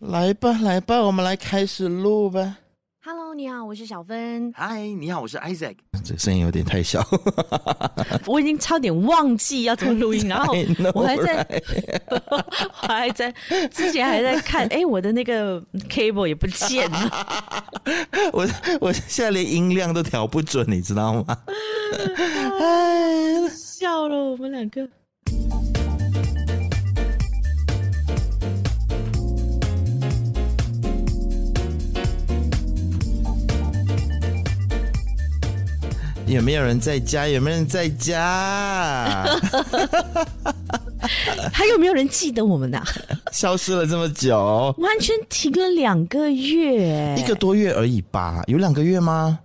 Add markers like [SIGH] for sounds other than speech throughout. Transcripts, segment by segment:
来吧，来吧，我们来开始录吧。Hello，你好，我是小芬。Hi，你好，我是 Isaac。这声音有点太小，[LAUGHS] 我已经差点忘记要怎么录音，[LAUGHS] 然后我还在，right? [LAUGHS] 我还在之前还在看，哎，我的那个 cable 也不见了。我我现在连音量都调不准，你知道吗？哎，笑了，我们两个。有没有人在家？有没有人在家？[LAUGHS] 还有没有人记得我们呢？消失了这么久，完全停了两个月，一个多月而已吧？有两个月吗？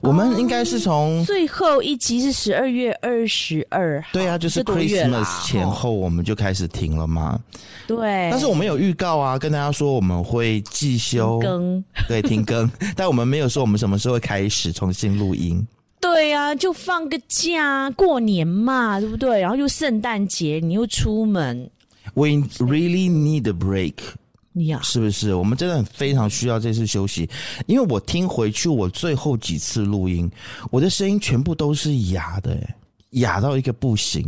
我们应该是从、嗯、最后一集是十二月二十二号，对啊，就是 Christmas 前后我们就开始停了嘛。对，但是我们有预告啊，跟大家说我们会继休更，对，停更，[LAUGHS] 但我们没有说我们什么时候会开始重新录音。对呀、啊，就放个假，过年嘛，对不对？然后又圣诞节，你又出门。We really need a break，呀，是不是？我们真的很非常需要这次休息，因为我听回去我最后几次录音，我的声音全部都是哑的，哑到一个不行。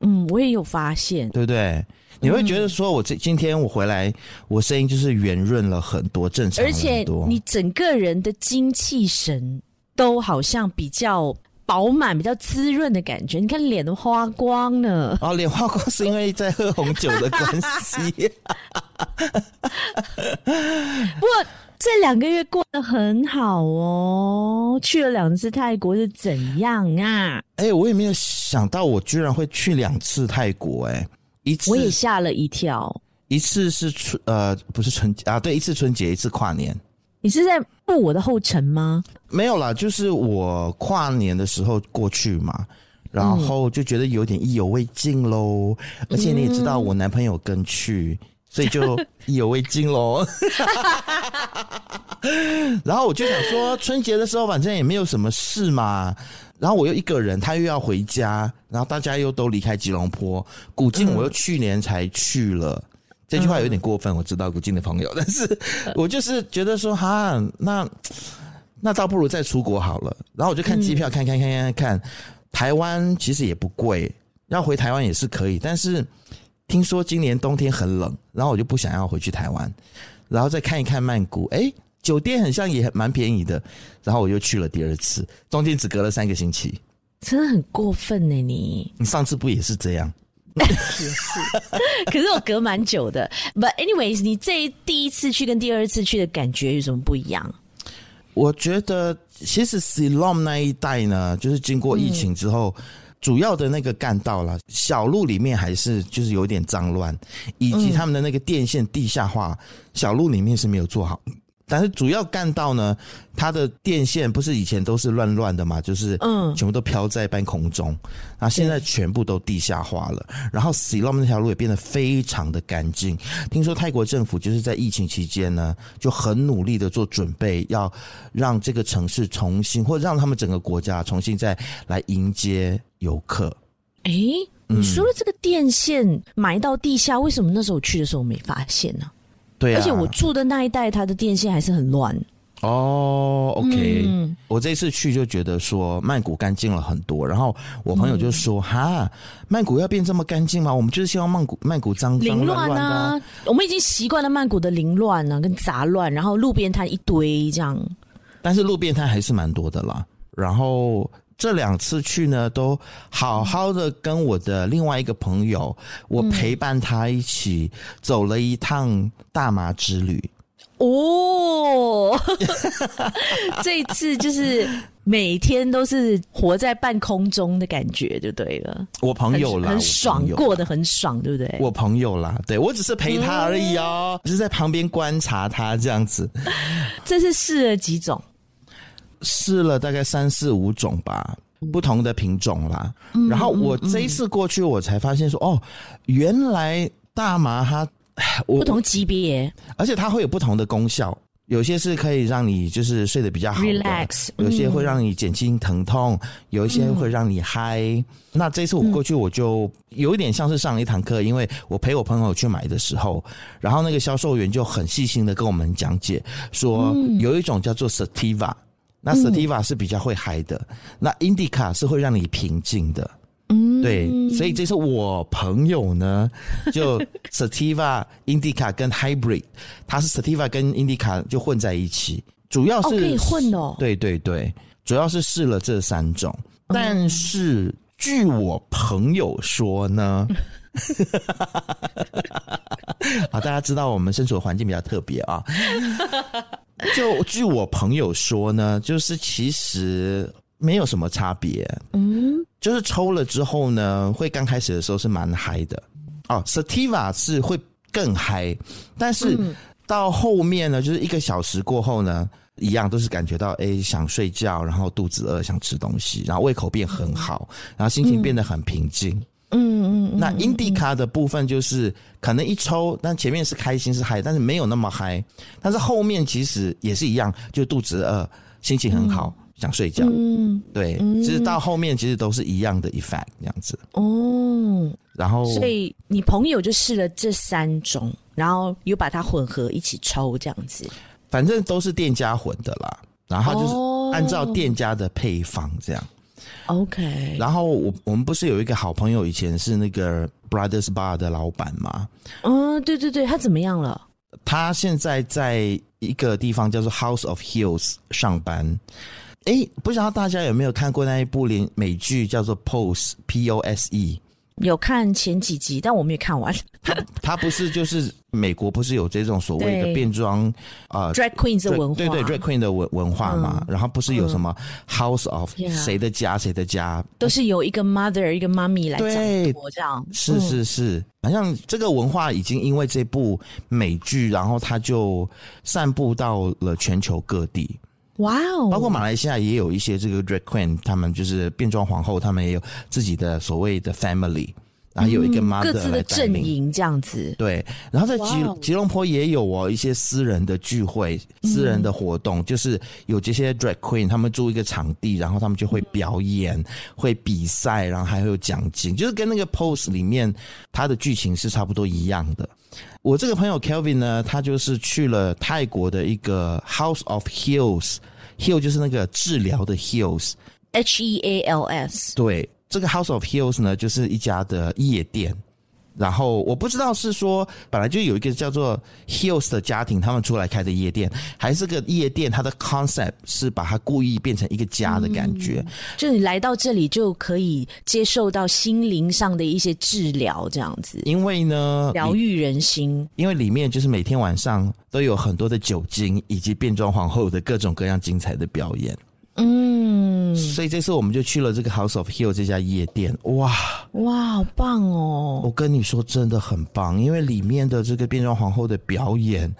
嗯，我也有发现，对不对？你会觉得说我这今天我回来，我声音就是圆润了很多，正常很多，而且你整个人的精气神。都好像比较饱满、比较滋润的感觉，你看脸都花光了。哦，脸花光是因为在喝红酒的关系。[LAUGHS] 不过这两个月过得很好哦，去了两次泰国是怎样啊？哎、欸，我也没有想到我居然会去两次泰国、欸，哎，一次我也吓了一跳。一次是春呃，不是春节啊，对，一次春节，一次跨年。你是在步我的后尘吗？没有啦，就是我跨年的时候过去嘛，然后就觉得有点意犹未尽喽。嗯、而且你也知道，我男朋友跟去，嗯、所以就意犹未尽喽。[LAUGHS] 然后我就想说，春节的时候反正也没有什么事嘛，然后我又一个人，他又要回家，然后大家又都离开吉隆坡，古晋我又去年才去了。嗯这句话有点过分，我知道古今的朋友，但是 [LAUGHS] 我就是觉得说哈，那那倒不如再出国好了。然后我就看机票，看看看看看，台湾其实也不贵，要回台湾也是可以。但是听说今年冬天很冷，然后我就不想要回去台湾，然后再看一看曼谷，诶，酒店很像也蛮便宜的，然后我又去了第二次，中间只隔了三个星期，真的很过分呢，你你上次不也是这样？也是，[LAUGHS] 可是我隔蛮久的。But anyways，你这第一次去跟第二次去的感觉有什么不一样？我觉得其实 Siloam 那一带呢，就是经过疫情之后，嗯、主要的那个干道啦，小路里面还是就是有点脏乱，以及他们的那个电线地下化，嗯、小路里面是没有做好。但是主要干道呢，它的电线不是以前都是乱乱的嘛，就是嗯，全部都飘在半空中，嗯、然后现在全部都地下化了。然后 Siloam 那条路也变得非常的干净。听说泰国政府就是在疫情期间呢，就很努力的做准备，要让这个城市重新，或者让他们整个国家重新再来迎接游客。哎、欸，你说了这个电线埋到地下，为什么那时候去的时候没发现呢？对啊，而且我住的那一带，它的电线还是很乱。哦，OK，嗯，我这次去就觉得说曼谷干净了很多，然后我朋友就说：“嗯、哈，曼谷要变这么干净吗？我们就是希望曼谷曼谷脏脏凌乱啊！我们已经习惯了曼谷的凌乱啊，跟杂乱，然后路边摊一堆这样。但是路边摊还是蛮多的啦，然后。”这两次去呢，都好好的跟我的另外一个朋友，我陪伴他一起走了一趟大麻之旅。哦，[LAUGHS] 这一次就是每天都是活在半空中的感觉，就对了。我朋友啦，很爽，过得很爽，对不对？我朋友啦，对，我只是陪他而已哦，只是在旁边观察他这样子。这是试了几种？试了大概三四五种吧，不同的品种啦。嗯、然后我这一次过去，我才发现说，嗯、哦，原来大麻它 [SIGHS] 不同级别，而且它会有不同的功效。有些是可以让你就是睡得比较好，relax，有些会让你减轻疼痛，嗯、有一些会让你嗨。嗯、那这次我过去我就有一点像是上了一堂课，嗯、因为我陪我朋友去买的时候，然后那个销售员就很细心的跟我们讲解说，有一种叫做 Sativa，、嗯、那 Sativa 是比较会嗨的，嗯、那 Indica 是会让你平静的。嗯，对，所以这是我朋友呢，就 [LAUGHS] Sativa Indica 跟 Hybrid，他是 Sativa 跟 Indica 就混在一起，主要是、哦、可以混哦。对对对，主要是试了这三种，但是、嗯、据我朋友说呢，[LAUGHS] [LAUGHS] 啊，大家知道我们身处的环境比较特别啊，就据我朋友说呢，就是其实。没有什么差别，嗯，就是抽了之后呢，会刚开始的时候是蛮嗨的哦。Sativa 是会更嗨，但是到后面呢，就是一个小时过后呢，一样都是感觉到哎想睡觉，然后肚子饿想吃东西，然后胃口变很好，然后心情变得很平静。嗯嗯，那 Indica 的部分就是可能一抽，但前面是开心是嗨，但是没有那么嗨，但是后面其实也是一样，就肚子饿，心情很好。想睡觉，嗯，对，其实到后面其实都是一样的 effect 这样子哦。然后，所以你朋友就试了这三种，然后又把它混合一起抽这样子。反正都是店家混的啦，然后就是按照店家的配方这样。OK。然后我我们不是有一个好朋友，以前是那个 Brothers Bar 的老板吗？嗯，对对对，他怎么样了？他现在在一个地方叫做 House of Hills 上班。哎，不知道大家有没有看过那一部连美剧叫做 Pose，P O S E。有看前几集，但我没有看完。他 [LAUGHS] 他不是就是美国不是有这种所谓的变装啊、[LAUGHS] 呃、Drag Queen 的文化，对对 Drag Queen 的文文化嘛。嗯、然后不是有什么 House of 谁的家谁的家，嗯、都是由一个 Mother 一个妈咪来掌舵这样。是是是，好像这个文化已经因为这部美剧，然后它就散布到了全球各地。哇哦。包括马来西亚也有一些这个 drag queen，他们就是变装皇后，他们也有自己的所谓的 family，然后有一个 mother 各自的阵营这样子。对，然后在吉吉隆坡也有哦一些私人的聚会、私人的活动，嗯、就是有这些 drag queen，他们租一个场地，然后他们就会表演、嗯、会比赛，然后还会有奖金，就是跟那个 pose 里面它的剧情是差不多一样的。我这个朋友 Kelvin 呢，他就是去了泰国的一个 House of Hills，Hill 就是那个治疗的 Hills，H E A L S。对，这个 House of Hills 呢，就是一家的夜店。然后我不知道是说本来就有一个叫做 Hills 的家庭，他们出来开的夜店，还是个夜店，它的 concept 是把它故意变成一个家的感觉。嗯，就你来到这里就可以接受到心灵上的一些治疗，这样子。因为呢，疗愈人心。因为里面就是每天晚上都有很多的酒精，以及变装皇后的各种各样精彩的表演。嗯，所以这次我们就去了这个 House of Hill 这家夜店，哇哇，好棒哦！我跟你说，真的很棒，因为里面的这个变装皇后的表演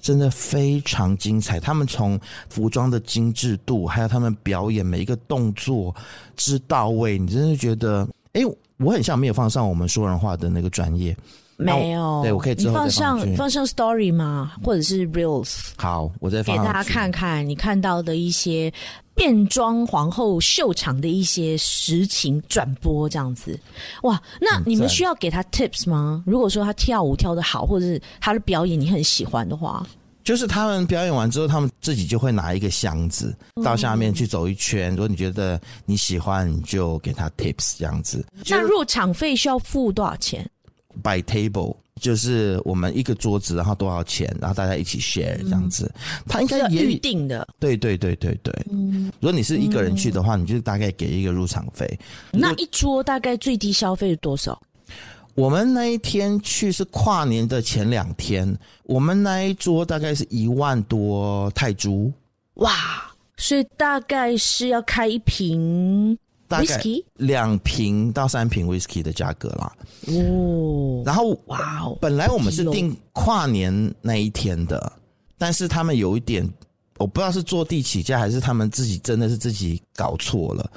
真的非常精彩。他们从服装的精致度，还有他们表演每一个动作之到位，你真的觉得，哎，我很像没有放上我们说人话的那个专业。没有，对，我可以之后放上放上 story 吗？或者是 reels？好，我再放给大家看看你看到的一些变装皇后秀场的一些实情转播，这样子。哇，那你们需要给他 tips 吗？如果说他跳舞跳得好，或者是他的表演你很喜欢的话，就是他们表演完之后，他们自己就会拿一个箱子到下面去走一圈。嗯、如果你觉得你喜欢，你就给他 tips 这样子。那入场费需要付多少钱？By table 就是我们一个桌子，然后多少钱，然后大家一起 share 这样子。他、嗯、应该也预定的。对对对对对。嗯，如果你是一个人去的话，嗯、你就大概给一个入场费。那一桌大概最低消费是多少？我们那一天去是跨年的前两天，我们那一桌大概是一万多泰铢。哇，所以大概是要开一瓶。大概两瓶到三瓶 whisky 的价格啦。哦，然后哇哦，本来我们是定跨年那一天的，但是他们有一点，我不知道是坐地起价还是他们自己真的是自己搞错了。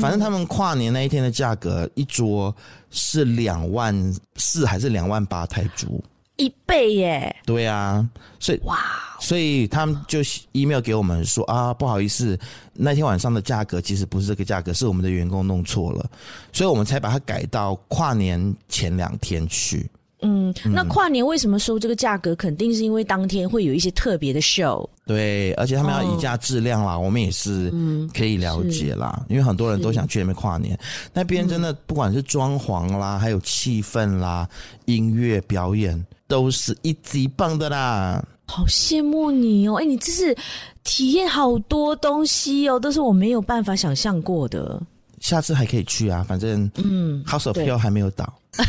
反正他们跨年那一天的价格一桌是两万四还是两万八泰铢，一倍耶？对啊，所以哇，所以他们就 email 给我们说啊，不好意思，那天晚上的价格其实不是这个价格，是我们的员工弄错了，所以我们才把它改到跨年前两天去。嗯，那跨年为什么收这个价格？肯定是因为当天会有一些特别的 show。对，而且他们要以价质量啦，哦、我们也是可以了解啦。嗯、因为很多人都想去那边跨年，那边真的不管是装潢啦，还有气氛啦、音乐表演，都是一级棒的啦。好羡慕你哦！哎，你这是体验好多东西哦，都是我没有办法想象过的。下次还可以去啊，反正嗯，House of Hill 还没有倒。[LAUGHS] 哎，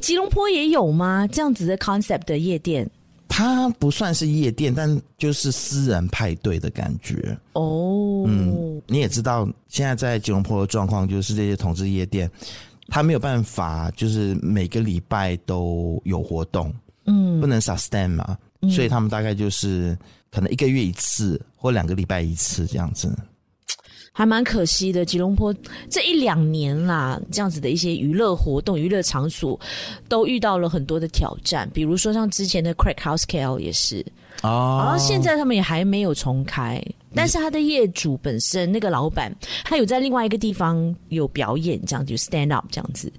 吉隆坡也有吗？这样子的 concept 的夜店？它不算是夜店，但就是私人派对的感觉哦。嗯，你也知道，现在在吉隆坡的状况就是这些同志夜店，它没有办法，就是每个礼拜都有活动，嗯，不能 sustain 嘛，嗯、所以他们大概就是可能一个月一次或两个礼拜一次这样子。还蛮可惜的，吉隆坡这一两年啦，这样子的一些娱乐活动、娱乐场所都遇到了很多的挑战，比如说像之前的 Crack House KL 也是，哦，然后现在他们也还没有重开，但是他的业主本身那个老板，他有在另外一个地方有表演，这样就 stand up 这样子。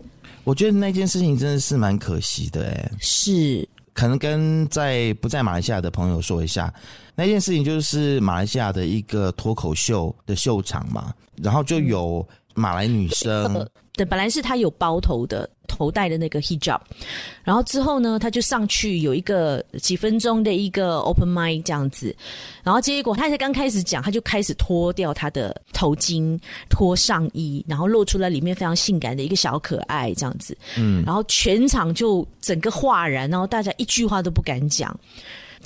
我觉得那件事情真的是蛮可惜的，哎，是。可能跟在不在马来西亚的朋友说一下，那件事情就是马来西亚的一个脱口秀的秀场嘛，然后就有马来女生。嗯对，本来是他有包头的头戴的那个 hijab，然后之后呢，他就上去有一个几分钟的一个 open mic 这样子，然后结果他才刚开始讲，他就开始脱掉他的头巾、脱上衣，然后露出了里面非常性感的一个小可爱这样子，嗯，然后全场就整个哗然，然后大家一句话都不敢讲。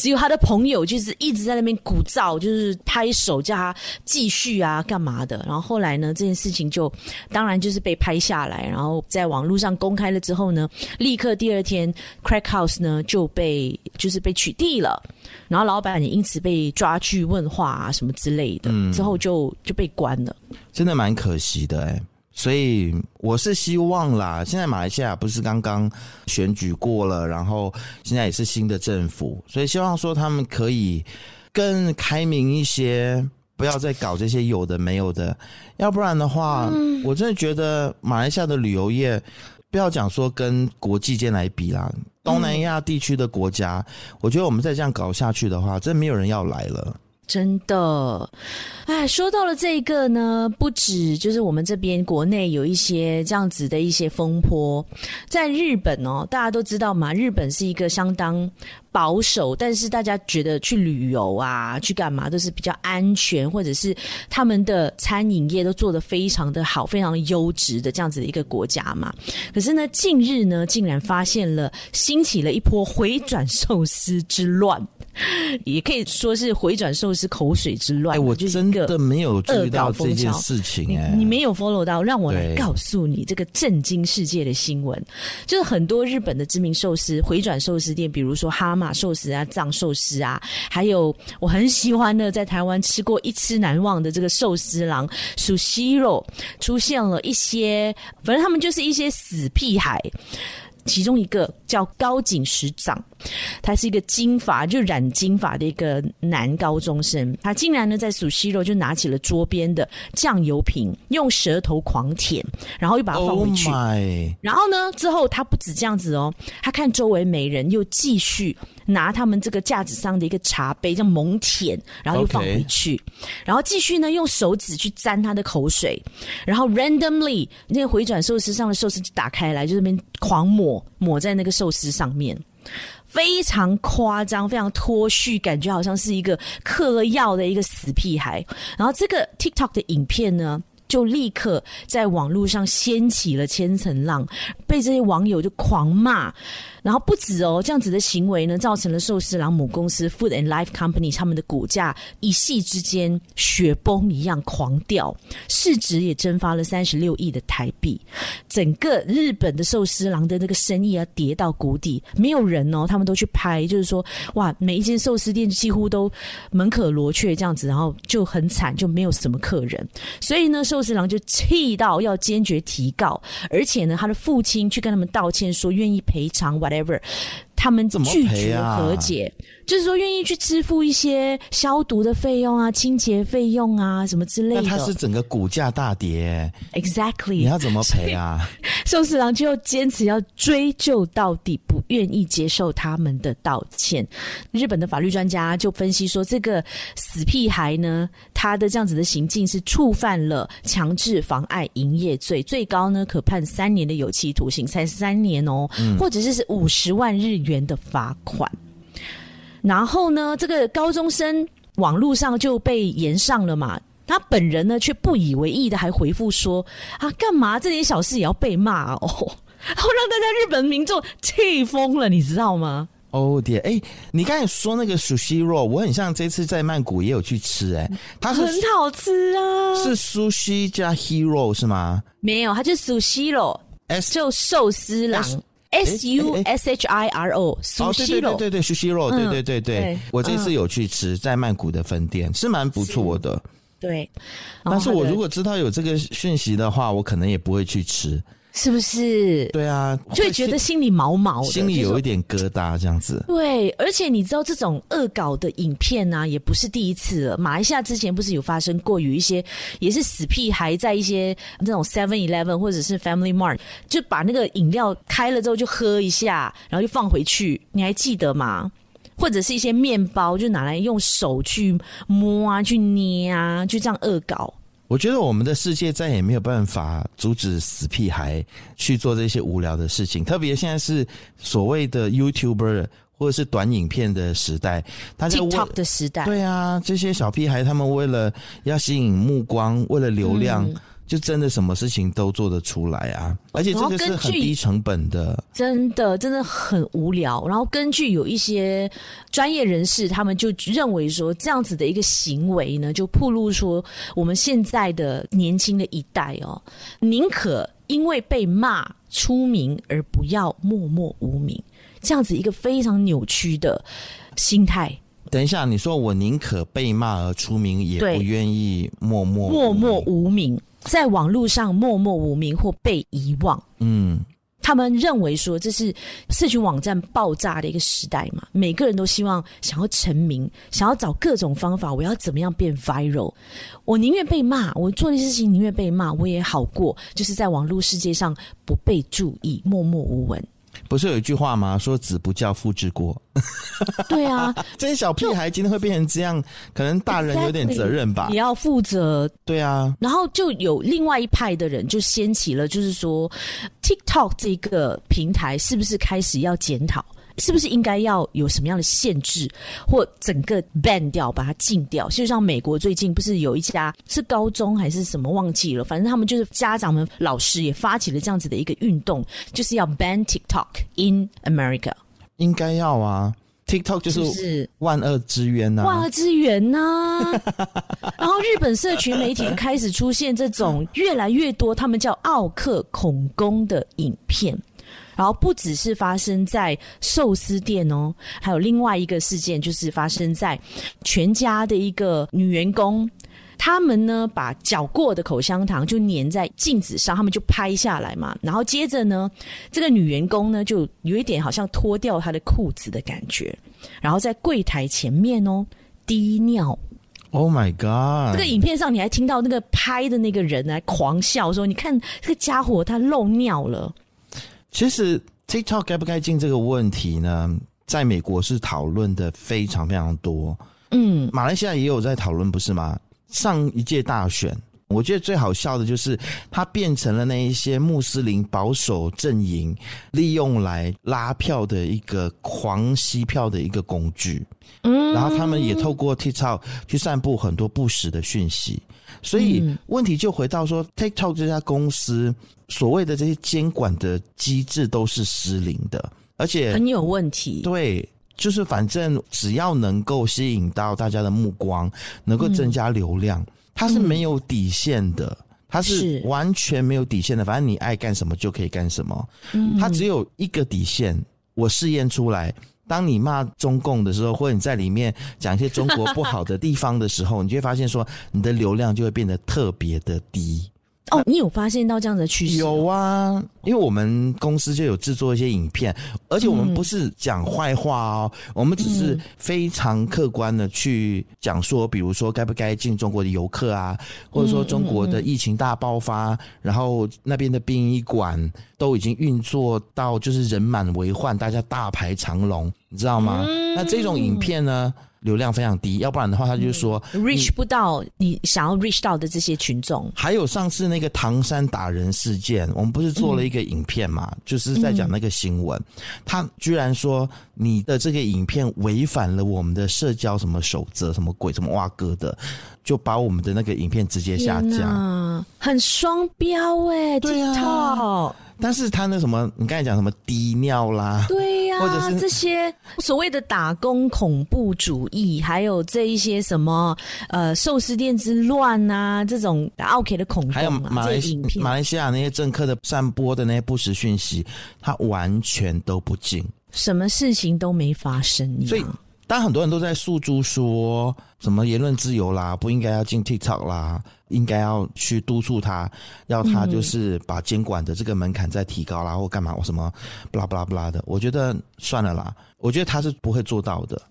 只有他的朋友就是一直在那边鼓噪，就是拍手叫他继续啊，干嘛的？然后后来呢，这件事情就当然就是被拍下来，然后在网络上公开了之后呢，立刻第二天 Crack House 呢就被就是被取缔了，然后老板也因此被抓去问话啊什么之类的，嗯、之后就就被关了，真的蛮可惜的哎。所以我是希望啦，现在马来西亚不是刚刚选举过了，然后现在也是新的政府，所以希望说他们可以更开明一些，不要再搞这些有的没有的，要不然的话，嗯、我真的觉得马来西亚的旅游业，不要讲说跟国际间来比啦，东南亚地区的国家，嗯、我觉得我们再这样搞下去的话，真没有人要来了。真的，哎，说到了这个呢，不止就是我们这边国内有一些这样子的一些风波，在日本哦，大家都知道嘛，日本是一个相当保守，但是大家觉得去旅游啊，去干嘛都是比较安全，或者是他们的餐饮业都做得非常的好，非常优质的这样子的一个国家嘛。可是呢，近日呢，竟然发现了兴起了一波回转寿司之乱。[LAUGHS] 也可以说是回转寿司口水之乱。哎，我真的没有注意到这件事情，哎，你没有 follow 到，让我来告诉你这个震惊世界的新闻。就是很多日本的知名寿司回转寿司店，比如说哈马寿司啊、藏寿司啊，还有我很喜欢的，在台湾吃过一吃难忘的这个寿司郎属西肉出现了一些，反正他们就是一些死屁孩。其中一个叫高井食长，他是一个金发就染金发的一个男高中生，他竟然呢在数息肉就拿起了桌边的酱油瓶，用舌头狂舔，然后又把它放回去。Oh 然后呢之后他不止这样子哦，他看周围没人，又继续拿他们这个架子上的一个茶杯这样猛舔，然后又放回去.然后继续呢用手指去沾他的口水，然后 randomly 那个回转寿司上的寿司就打开来，就这边狂抹。抹在那个寿司上面，非常夸张，非常脱序，感觉好像是一个嗑了药的一个死屁孩。然后这个 TikTok 的影片呢，就立刻在网络上掀起了千层浪，被这些网友就狂骂。然后不止哦，这样子的行为呢，造成了寿司郎母公司 Food and Life Company 他们的股价一夕之间雪崩一样狂掉，市值也蒸发了三十六亿的台币，整个日本的寿司郎的那个生意啊跌到谷底，没有人哦，他们都去拍，就是说哇，每一间寿司店几乎都门可罗雀这样子，然后就很惨，就没有什么客人，所以呢，寿司郎就气到要坚决提告，而且呢，他的父亲去跟他们道歉，说愿意赔偿 whatever。他们拒绝和解，啊、就是说愿意去支付一些消毒的费用啊、清洁费用啊什么之类的。那他是整个股价大跌，exactly，你要怎么赔啊？寿司 [LAUGHS] 郎就坚持要追究到底，不愿意接受他们的道歉。日本的法律专家就分析说，这个死屁孩呢，他的这样子的行径是触犯了强制妨碍营业罪，最高呢可判三年的有期徒刑，才三年哦，嗯、或者是是五十万日元。元的罚款，然后呢，这个高中生网络上就被延上了嘛。他本人呢却不以为意的，还回复说：“啊，干嘛这点小事也要被骂哦？” [LAUGHS] 然后让大家日本民众气疯了，你知道吗？哦天，哎，你刚才说那个 sushi roll，我很像这次在曼谷也有去吃，哎，它是很好吃啊，是 sushi 加 hero 是吗？没有，它就是 sushi roll，S 就寿司郎。S U S H I R O，苏西肉，对对苏西肉，对对对对，我这次有去吃，在曼谷的分店是蛮不错的。对，但是我如果知道有这个讯息的话，我可能也不会去吃。是不是？对啊，就会觉得心里毛毛的，心里有一点疙瘩，这样子。对，而且你知道这种恶搞的影片呢、啊，也不是第一次了。马来西亚之前不是有发生过，有一些也是死屁孩在一些那种 Seven Eleven 或者是 Family Mart，就把那个饮料开了之后就喝一下，然后就放回去，你还记得吗？或者是一些面包，就拿来用手去摸啊，去捏啊，就这样恶搞。我觉得我们的世界再也没有办法阻止死屁孩去做这些无聊的事情，特别现在是所谓的 YouTuber 或者是短影片的时代，他在 TikTok 的时代，对啊，这些小屁孩他们为了要吸引目光，为了流量。嗯就真的什么事情都做得出来啊！而且这个是很低成本的，真的真的很无聊。然后根据有一些专业人士，他们就认为说，这样子的一个行为呢，就暴露说我们现在的年轻的一代哦，宁可因为被骂出名，而不要默默无名。这样子一个非常扭曲的心态。等一下，你说我宁可被骂而出名，也不愿意默默默默无名。在网络上默默无名或被遗忘，嗯，他们认为说这是社群网站爆炸的一个时代嘛，每个人都希望想要成名，想要找各种方法，我要怎么样变 viral？我宁愿被骂，我做的事情宁愿被骂，我也好过，就是在网络世界上不被注意，默默无闻。不是有一句话吗？说子不教，父之过。对啊，[LAUGHS] 这些小屁孩今天会变成这样，可能大人有点责任吧，也要负责。对啊，然后就有另外一派的人就掀起了，就是说 TikTok 这个平台是不是开始要检讨？是不是应该要有什么样的限制，或整个 ban 掉，把它禁掉？就像美国最近不是有一家是高中还是什么忘记了，反正他们就是家长们、老师也发起了这样子的一个运动，就是要 ban TikTok in America。应该要啊，TikTok 就是万恶之源呐、啊，万恶之源呐、啊。[LAUGHS] 然后日本社群媒体开始出现这种越来越多，他们叫奥克恐攻的影片。然后不只是发生在寿司店哦，还有另外一个事件，就是发生在全家的一个女员工，他们呢把搅过的口香糖就粘在镜子上，他们就拍下来嘛。然后接着呢，这个女员工呢就有一点好像脱掉她的裤子的感觉，然后在柜台前面哦滴尿。Oh my god！这个影片上你还听到那个拍的那个人来狂笑说：“你看这个家伙他漏尿了。”其实 TikTok 该不该禁这个问题呢？在美国是讨论的非常非常多。嗯，马来西亚也有在讨论，不是吗？上一届大选，我觉得最好笑的就是它变成了那一些穆斯林保守阵营利用来拉票的一个狂吸票的一个工具。嗯，然后他们也透过 TikTok 去散布很多不实的讯息。所以问题就回到说，TikTok 这家公司所谓的这些监管的机制都是失灵的，而且很有问题。对，就是反正只要能够吸引到大家的目光，能够增加流量，它是没有底线的，它是完全没有底线的。反正你爱干什么就可以干什么，它只有一个底线，我试验出来。当你骂中共的时候，或者你在里面讲一些中国不好的地方的时候，你就会发现说，你的流量就会变得特别的低。哦，你有发现到这样的趋势？有啊，因为我们公司就有制作一些影片，而且我们不是讲坏话哦，嗯、我们只是非常客观的去讲说，比如说该不该进中国的游客啊，或者说中国的疫情大爆发，嗯嗯嗯、然后那边的殡仪馆都已经运作到就是人满为患，大家大排长龙，你知道吗？嗯、那这种影片呢？流量非常低，要不然的话，他就说、嗯、reach 不到你想要 reach 到的这些群众。还有上次那个唐山打人事件，我们不是做了一个影片嘛，嗯、就是在讲那个新闻。嗯、他居然说你的这个影片违反了我们的社交什么守则，什么鬼，什么哇哥的，就把我们的那个影片直接下架，很双标哎，对啊。但是他那什么，你刚才讲什么低尿啦？对呀、啊，或者是这些所谓的打工恐怖主义，还有这一些什么呃寿司店之乱啊，这种 OK 的恐怖、啊，还有马来西马来西亚那些政客的散播的那些不实讯息，他完全都不进，什么事情都没发生。所以，当很多人都在诉诸说什么言论自由啦，不应该要进 TikTok 啦。应该要去督促他，要他就是把监管的这个门槛再提高啦，或干嘛或什么，不啦不啦不啦的。我觉得算了啦，我觉得他是不会做到的，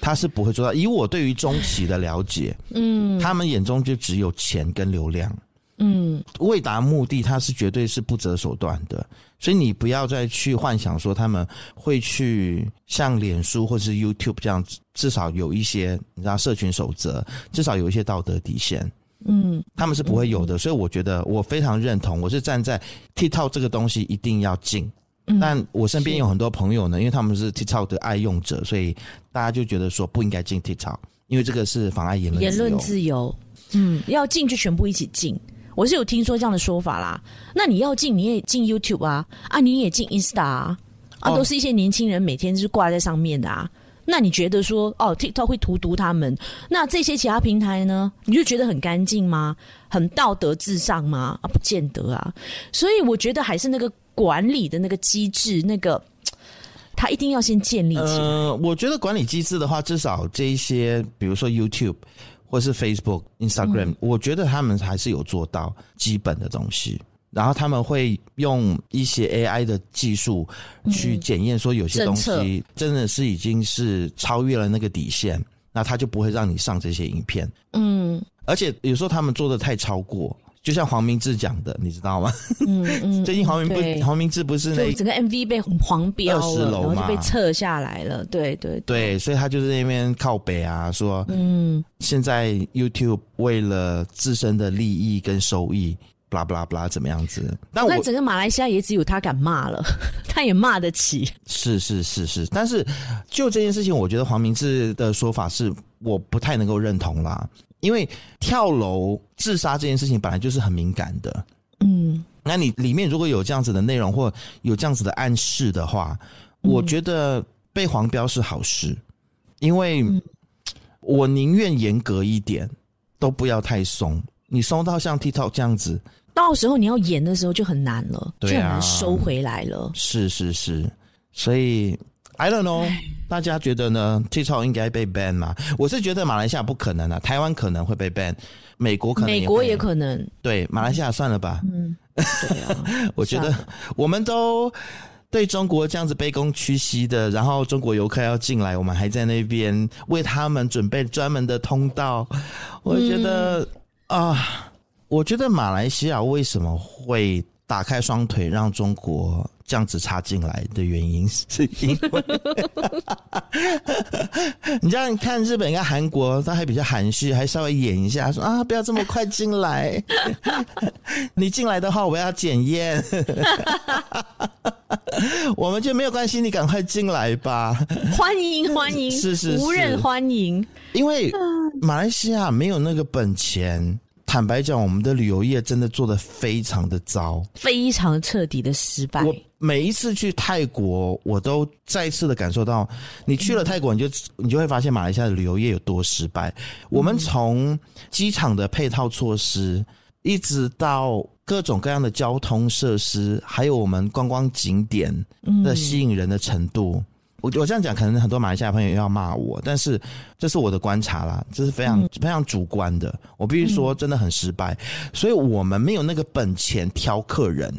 他是不会做到。以我对于中企的了解，嗯，他们眼中就只有钱跟流量，嗯，为达目的，他是绝对是不择手段的。所以你不要再去幻想说他们会去像脸书或是 YouTube 这样子，至少有一些你知道社群守则，至少有一些道德底线。嗯，他们是不会有的，嗯、所以我觉得我非常认同。我是站在 TikTok 这个东西一定要禁，嗯、但我身边有很多朋友呢，因为他们是 TikTok 的爱用者，所以大家就觉得说不应该进 TikTok，因为这个是妨碍言论言论自由。嗯，要禁就全部一起禁。我是有听说这样的说法啦。那你要进，你也进 YouTube 啊，啊，你也进 Insta 啊，啊，都是一些年轻人每天就是挂在上面的啊。那你觉得说哦，TikTok 会荼毒他们？那这些其他平台呢？你就觉得很干净吗？很道德至上吗？啊，不见得啊。所以我觉得还是那个管理的那个机制，那个 [TSK] 他一定要先建立起来。呃，我觉得管理机制的话，至少这一些，比如说 YouTube 或是 Facebook、Instagram，嗯，我觉得他们还是有做到基本的东西。然后他们会用一些 AI 的技术去检验，说有些东西真的是已经是超越了那个底线，那他就不会让你上这些影片。嗯，而且有时候他们做的太超过，就像黄明志讲的，你知道吗？嗯嗯，[LAUGHS] 最近黄明不黄明志不是那整个 MV 被黄标了，二十楼嘛，然后就被撤下来了。对对对，对，所以他就是那边靠北啊，说嗯，现在 YouTube 为了自身的利益跟收益。不啦不啦不啦，怎么样子？但我整个马来西亚也只有他敢骂了，[LAUGHS] 他也骂得起。是是是是，但是就这件事情，我觉得黄明志的说法是我不太能够认同啦。因为跳楼自杀这件事情本来就是很敏感的。嗯，那你里面如果有这样子的内容或有这样子的暗示的话，我觉得被黄标是好事，因为我宁愿严格一点，都不要太松。你松到像 TikTok 这样子。到时候你要演的时候就很难了，就很难收回来了。是是是，所以 I don't know，大家觉得呢？TikTok 应该被 ban 吗？我是觉得马来西亚不可能啊，台湾可能会被 ban，美国可能，美国也可能。对，马来西亚算了吧。嗯，对啊，[LAUGHS] 我觉得我们都对中国这样子卑躬屈膝的，然后中国游客要进来，我们还在那边为他们准备专门的通道，我觉得啊。嗯我觉得马来西亚为什么会打开双腿让中国这样子插进来的原因，[LAUGHS] 是因为。你这样看日本跟韩国，他还比较含蓄，还稍微演一下说啊，不要这么快进来，[LAUGHS] 你进来的话我要检验，[LAUGHS] 我们就没有关系，你赶快进来吧，欢迎欢迎，是是是，无人欢迎，因为马来西亚没有那个本钱。坦白讲，我们的旅游业真的做得非常的糟，非常彻底的失败。我每一次去泰国，我都再次的感受到，你去了泰国，你就你就会发现马来西亚的旅游业有多失败。我们从机场的配套措施，一直到各种各样的交通设施，还有我们观光景点的吸引人的程度，我我这样讲，可能很多马来西亚朋友要骂我，但是这是我的观察啦，这是非常、嗯、非常主观的。我必须说，真的很失败，嗯、所以我们没有那个本钱挑客人，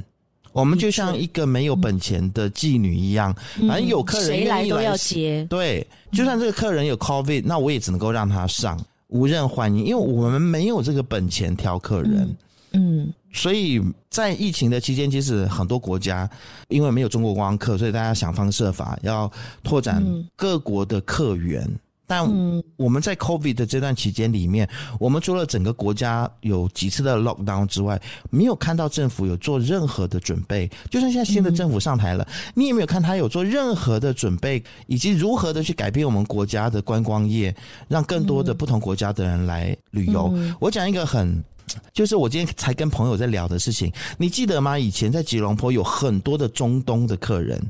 我们就像一个没有本钱的妓女一样，反正有客人谁来都要接。对，就算这个客人有 COVID，那我也只能够让他上，无任欢迎，因为我们没有这个本钱挑客人。嗯嗯，所以在疫情的期间，其实很多国家因为没有中国观光客，所以大家想方设法要拓展各国的客源。嗯、但我们在 COVID 的这段期间里面，我们除了整个国家有几次的 lockdown 之外，没有看到政府有做任何的准备。就算现在新的政府上台了，嗯、你也没有看他有做任何的准备，以及如何的去改变我们国家的观光业，让更多的不同国家的人来旅游。嗯、我讲一个很。就是我今天才跟朋友在聊的事情，你记得吗？以前在吉隆坡有很多的中东的客人，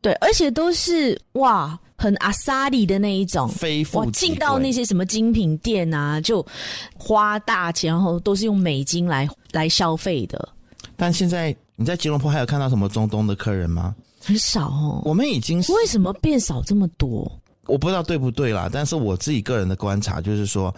对，而且都是哇，很阿萨里的那一种，非富。进到那些什么精品店啊，就花大钱，然后都是用美金来来消费的。但现在你在吉隆坡还有看到什么中东的客人吗？很少哦。我们已经是为什么变少这么多？我不知道对不对啦，但是我自己个人的观察就是说。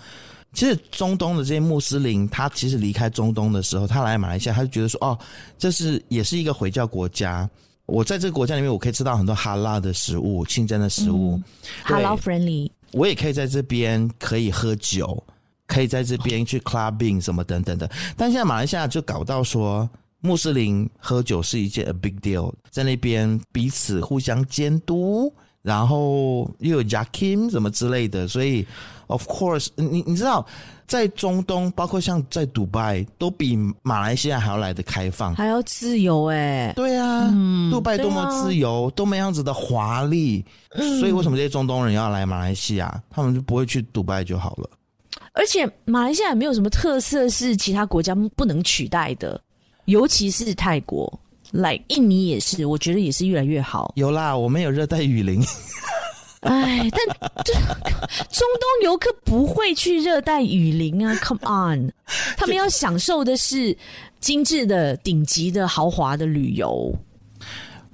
其实中东的这些穆斯林，他其实离开中东的时候，他来马来西亚，他就觉得说，哦，这是也是一个回教国家。我在这个国家里面，我可以吃到很多哈拉的食物，清真的食物，哈拉 friendly。我也可以在这边可以喝酒，可以在这边去 clubbing 什么等等的。但现在马来西亚就搞到说，穆斯林喝酒是一件 a big deal，在那边彼此互相监督，然后又有 Jakim 什么之类的，所以。Of course，你你知道，在中东，包括像在杜拜，都比马来西亚还要来的开放，还要自由哎。对啊，嗯，杜拜多么自由，多么样子的华丽，嗯，所以为什么这些中东人要来马来西亚？他们就不会去杜拜就好了。而且马来西亚也没有什么特色是其他国家不能取代的，尤其是泰国，来印尼也是，我觉得也是越来越好。有啦，我们有热带雨林。哎，但这中东游客不会去热带雨林啊！[LAUGHS] Come on，他们要享受的是精致的、顶级的、豪华的旅游。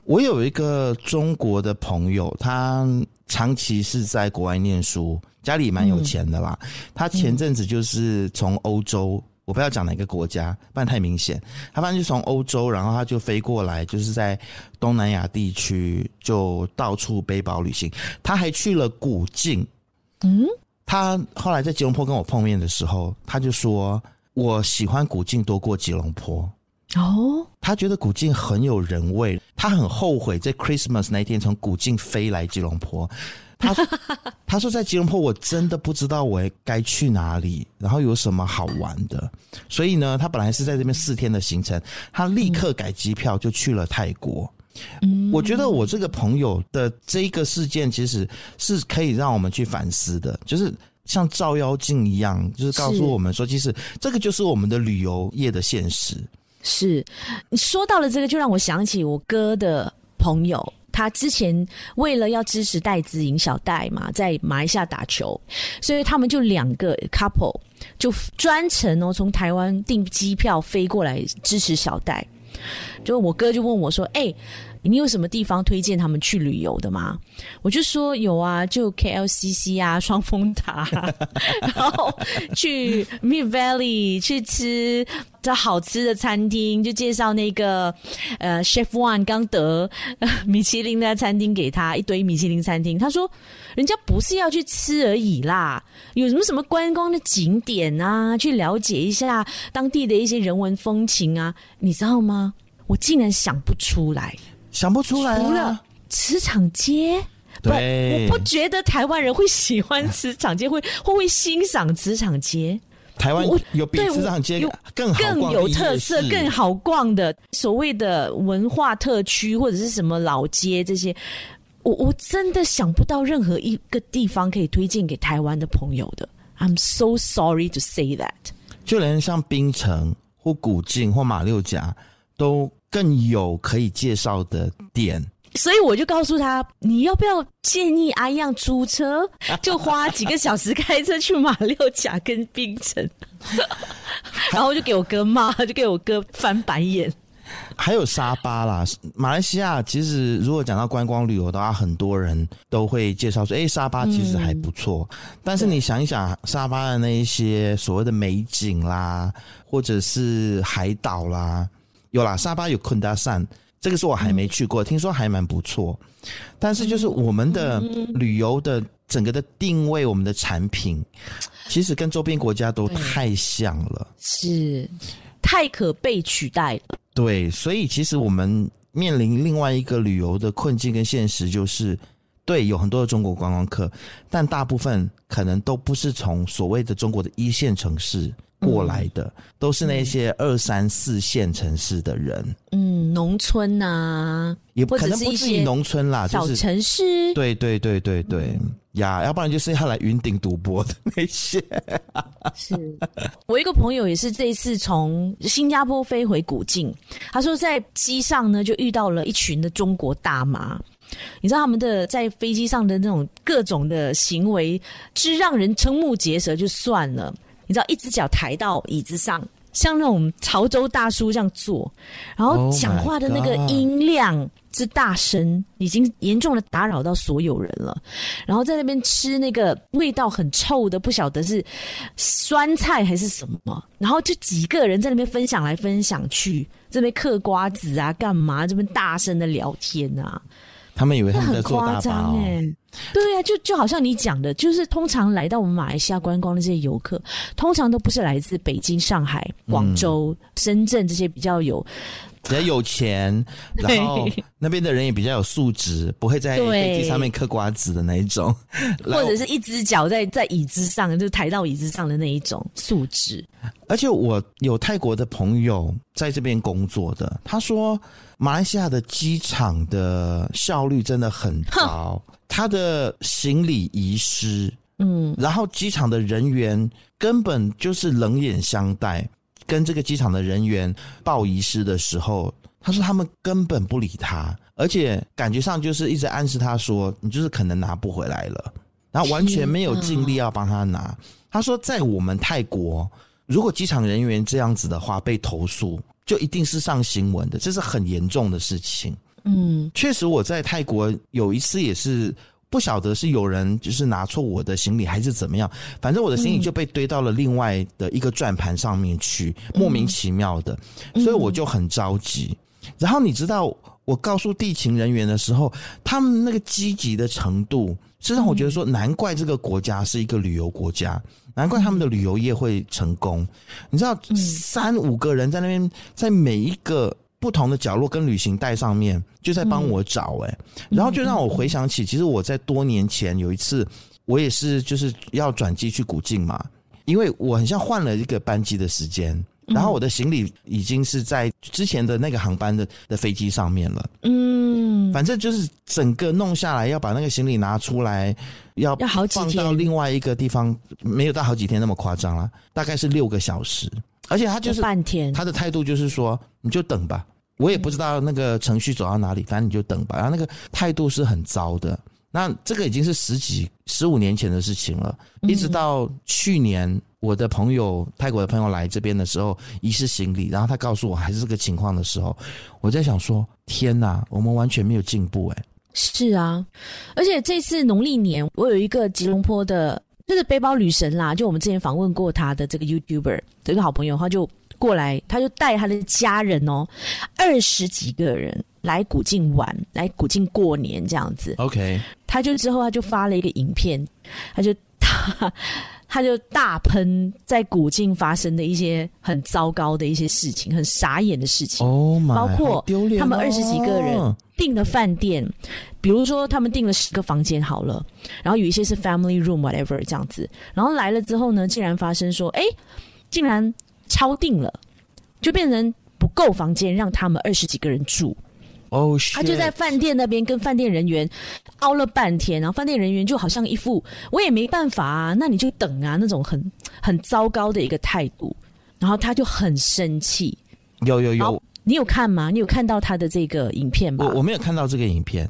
我有一个中国的朋友，他长期是在国外念书，家里蛮有钱的啦。嗯、他前阵子就是从欧洲。我不要讲哪个国家，不然太明显。他反正就从欧洲，然后他就飞过来，就是在东南亚地区就到处背包旅行。他还去了古晋。嗯，他后来在吉隆坡跟我碰面的时候，他就说：“我喜欢古晋多过吉隆坡。”哦，他觉得古晋很有人味，他很后悔在 Christmas 那一天从古晋飞来吉隆坡。他 [LAUGHS] 他说在吉隆坡我真的不知道我该去哪里，然后有什么好玩的，所以呢，他本来是在这边四天的行程，他立刻改机票就去了泰国。我觉得我这个朋友的这个事件其实是可以让我们去反思的，就是像照妖镜一样，就是告诉我们说，其实这个就是我们的旅游业的现实。是，你说到了这个，就让我想起我哥的朋友。他之前为了要支持戴资颖小戴嘛，在马来西亚打球，所以他们就两个 couple 就专程哦从台湾订机票飞过来支持小戴。就我哥就问我说：“哎、”你有什么地方推荐他们去旅游的吗？我就说有啊，就 KLCC 啊，双峰塔，[LAUGHS] 然后去 Mid Valley 去吃这好吃的餐厅，就介绍那个呃 Chef One 刚得 [LAUGHS] 米其林的餐厅给他，一堆米其林餐厅。他说人家不是要去吃而已啦，有什么什么观光的景点啊，去了解一下当地的一些人文风情啊，你知道吗？我竟然想不出来。想不出来啊！除了磁场街，对，我不觉得台湾人会喜欢磁场街，会会不 [LAUGHS] 会欣赏磁场街？台湾有比磁场街更好更有特色、更好逛的所谓的文化特区或者是什么老街这些，我我真的想不到任何一个地方可以推荐给台湾的朋友的。I'm so sorry to say that。就连像槟城或古晋或马六甲都。更有可以介绍的点，所以我就告诉他，你要不要建议阿样租车，[LAUGHS] 就花几个小时开车去马六甲跟槟城，[LAUGHS] 然后就给我哥骂，就给我哥翻白眼。还有沙巴啦，马来西亚其实如果讲到观光旅游的话，很多人都会介绍说，哎，沙巴其实还不错。嗯、但是你想一想，沙巴的那一些所谓的美景啦，或者是海岛啦，有啦，沙巴有昆达山，这个是我还没去过，嗯、听说还蛮不错。但是就是我们的旅游的整个的定位，我们的产品，其实跟周边国家都太像了，是太可被取代了。对，所以其实我们面临另外一个旅游的困境跟现实，就是对，有很多的中国观光客，但大部分可能都不是从所谓的中国的一线城市过来的，嗯、都是那些二三四线城市的人。嗯，农村呐、啊，也不可能不至于农村啦，小城市。对对对对对。嗯呀，要不然就是要来云顶赌博的那些。[LAUGHS] 是我一个朋友也是这一次从新加坡飞回古晋，他说在机上呢就遇到了一群的中国大妈，你知道他们的在飞机上的那种各种的行为，之让人瞠目结舌就算了，你知道一只脚抬到椅子上，像那种潮州大叔这样坐，然后讲话的那个音量。之大声，已经严重的打扰到所有人了。然后在那边吃那个味道很臭的，不晓得是酸菜还是什么。然后就几个人在那边分享来分享去，这边嗑瓜子啊，干嘛？这边大声的聊天啊。他们以为他们在做大巴哦。对呀、啊，就就好像你讲的，就是通常来到我们马来西亚观光的这些游客，通常都不是来自北京、上海、广州、嗯、深圳这些比较有。比较有钱，[LAUGHS] 然后那边的人也比较有素质，不会在飞机上面嗑瓜子的那一种，[LAUGHS] 或者是一只脚在在椅子上就抬到椅子上的那一种素质。而且我有泰国的朋友在这边工作的，他说马来西亚的机场的效率真的很高，他的行李遗失，嗯，然后机场的人员根本就是冷眼相待。跟这个机场的人员报遗失的时候，他说他们根本不理他，而且感觉上就是一直暗示他说你就是可能拿不回来了，然后完全没有尽力要帮他拿。他说在我们泰国，如果机场人员这样子的话被投诉，就一定是上新闻的，这是很严重的事情。嗯，确实我在泰国有一次也是。不晓得是有人就是拿错我的行李还是怎么样，反正我的行李就被堆到了另外的一个转盘上面去，嗯、莫名其妙的，所以我就很着急。嗯、然后你知道，我告诉地勤人员的时候，他们那个积极的程度，是让我觉得说，难怪这个国家是一个旅游国家，难怪他们的旅游业会成功。你知道，三五个人在那边，在每一个。不同的角落跟旅行袋上面就在帮我找哎、欸，嗯、然后就让我回想起，其实我在多年前有一次，我也是就是要转机去古晋嘛，因为我很像换了一个班机的时间，然后我的行李已经是在之前的那个航班的的飞机上面了，嗯，反正就是整个弄下来要把那个行李拿出来，要要好几天。放到另外一个地方，没有到好几天那么夸张啦，大概是六个小时，而且他就是半天，他的态度就是说你就等吧。我也不知道那个程序走到哪里，反正你就等吧。然后那个态度是很糟的。那这个已经是十几、十五年前的事情了。一直到去年，我的朋友泰国的朋友来这边的时候，遗失行李，然后他告诉我还是这个情况的时候，我在想说：天哪，我们完全没有进步诶。是啊，而且这次农历年，我有一个吉隆坡的，就是背包女神啦，就我们之前访问过他的这个 YouTuber 的一个好朋友，他就。过来，他就带他的家人哦，二十几个人来古晋玩，来古晋过年这样子。OK，他就之后他就发了一个影片，他就他 [LAUGHS] 他就大喷在古晋发生的一些很糟糕的一些事情，很傻眼的事情。哦，oh、包括他们二十几个人订的饭店，比如说他们订了十个房间好了，然后有一些是 family room whatever 这样子，然后来了之后呢，竟然发生说，哎，竟然。超定了，就变成不够房间让他们二十几个人住。哦，他就在饭店那边跟饭店人员拗了半天，然后饭店人员就好像一副我也没办法啊，那你就等啊那种很很糟糕的一个态度，然后他就很生气。有有有，你有看吗？你有看到他的这个影片吗？我我没有看到这个影片。